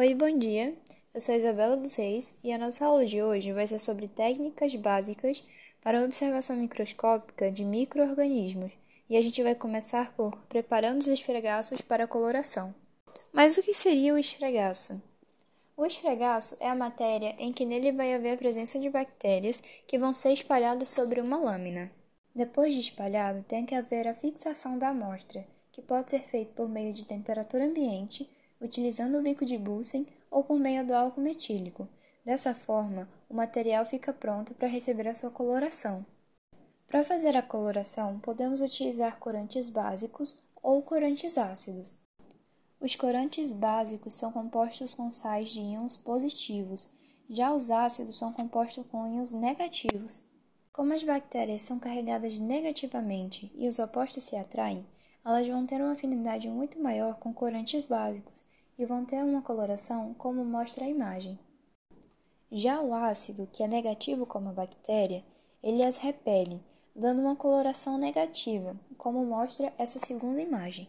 Oi, bom dia. Eu sou Isabela dos Reis e a nossa aula de hoje vai ser sobre técnicas básicas para observação microscópica de microorganismos e a gente vai começar por preparando os esfregaços para a coloração. Mas o que seria o esfregaço? O esfregaço é a matéria em que nele vai haver a presença de bactérias que vão ser espalhadas sobre uma lâmina. Depois de espalhado, tem que haver a fixação da amostra, que pode ser feita por meio de temperatura ambiente utilizando o bico de Bunsen ou por meio do álcool metílico. Dessa forma, o material fica pronto para receber a sua coloração. Para fazer a coloração, podemos utilizar corantes básicos ou corantes ácidos. Os corantes básicos são compostos com sais de íons positivos, já os ácidos são compostos com íons negativos. Como as bactérias são carregadas negativamente e os opostos se atraem, elas vão ter uma afinidade muito maior com corantes básicos e vão ter uma coloração como mostra a imagem. Já o ácido, que é negativo como a bactéria, ele as repele, dando uma coloração negativa, como mostra essa segunda imagem.